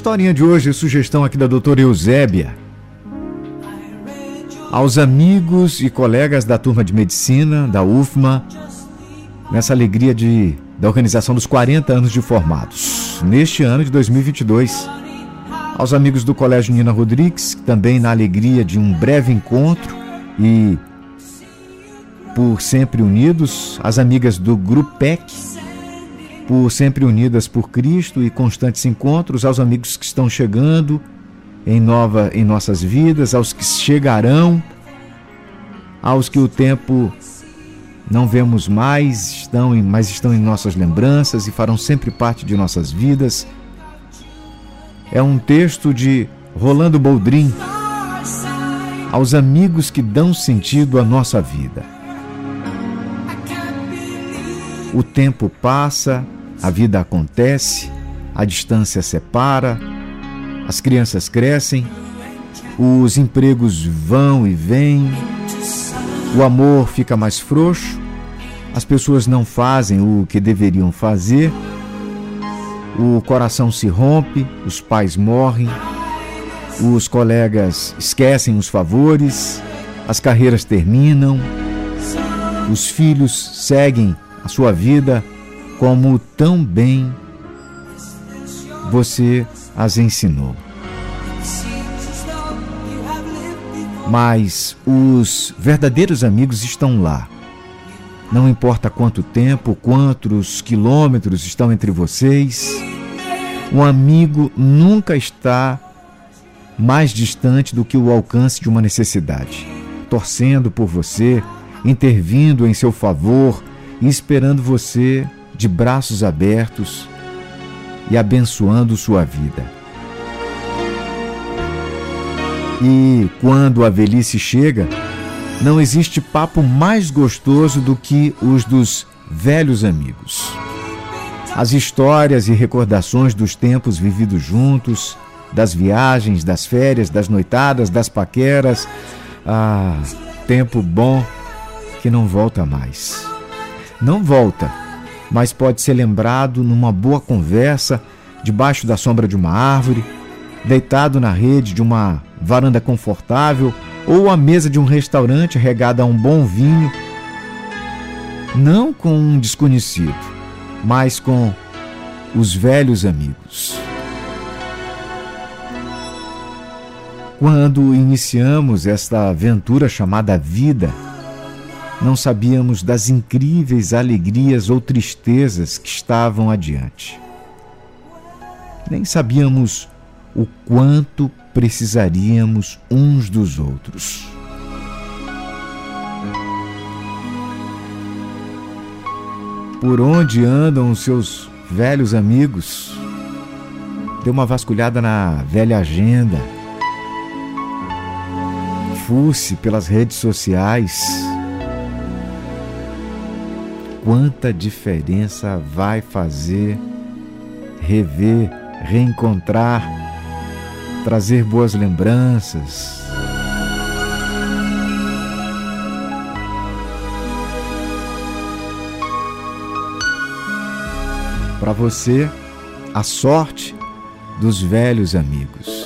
Historinha de hoje, sugestão aqui da doutora Eusébia. Aos amigos e colegas da turma de medicina, da UFMA, nessa alegria de, da organização dos 40 anos de formados, neste ano de 2022. Aos amigos do Colégio Nina Rodrigues, também na alegria de um breve encontro e por sempre unidos, as amigas do Grupec, por sempre unidas por Cristo e constantes encontros, aos amigos que estão chegando em nova em nossas vidas, aos que chegarão, aos que o tempo não vemos mais, estão em, mas estão em nossas lembranças e farão sempre parte de nossas vidas. É um texto de Rolando Boldrin aos amigos que dão sentido à nossa vida. O tempo passa, a vida acontece, a distância separa, as crianças crescem, os empregos vão e vêm, o amor fica mais frouxo, as pessoas não fazem o que deveriam fazer, o coração se rompe, os pais morrem, os colegas esquecem os favores, as carreiras terminam, os filhos seguem a sua vida como tão bem você as ensinou. Mas os verdadeiros amigos estão lá. Não importa quanto tempo, quantos quilômetros estão entre vocês, um amigo nunca está mais distante do que o alcance de uma necessidade, torcendo por você, intervindo em seu favor, e esperando você de braços abertos e abençoando sua vida. E quando a velhice chega, não existe papo mais gostoso do que os dos velhos amigos. As histórias e recordações dos tempos vividos juntos, das viagens, das férias, das noitadas, das paqueras. Ah, tempo bom que não volta mais não volta, mas pode ser lembrado numa boa conversa, debaixo da sombra de uma árvore, deitado na rede de uma varanda confortável ou à mesa de um restaurante regada a um bom vinho. Não com um desconhecido, mas com os velhos amigos. Quando iniciamos esta aventura chamada vida, não sabíamos das incríveis alegrias ou tristezas que estavam adiante. Nem sabíamos o quanto precisaríamos uns dos outros. Por onde andam os seus velhos amigos? Dê uma vasculhada na velha agenda. Fusse pelas redes sociais quanta diferença vai fazer rever, reencontrar, trazer boas lembranças. Para você, a sorte dos velhos amigos.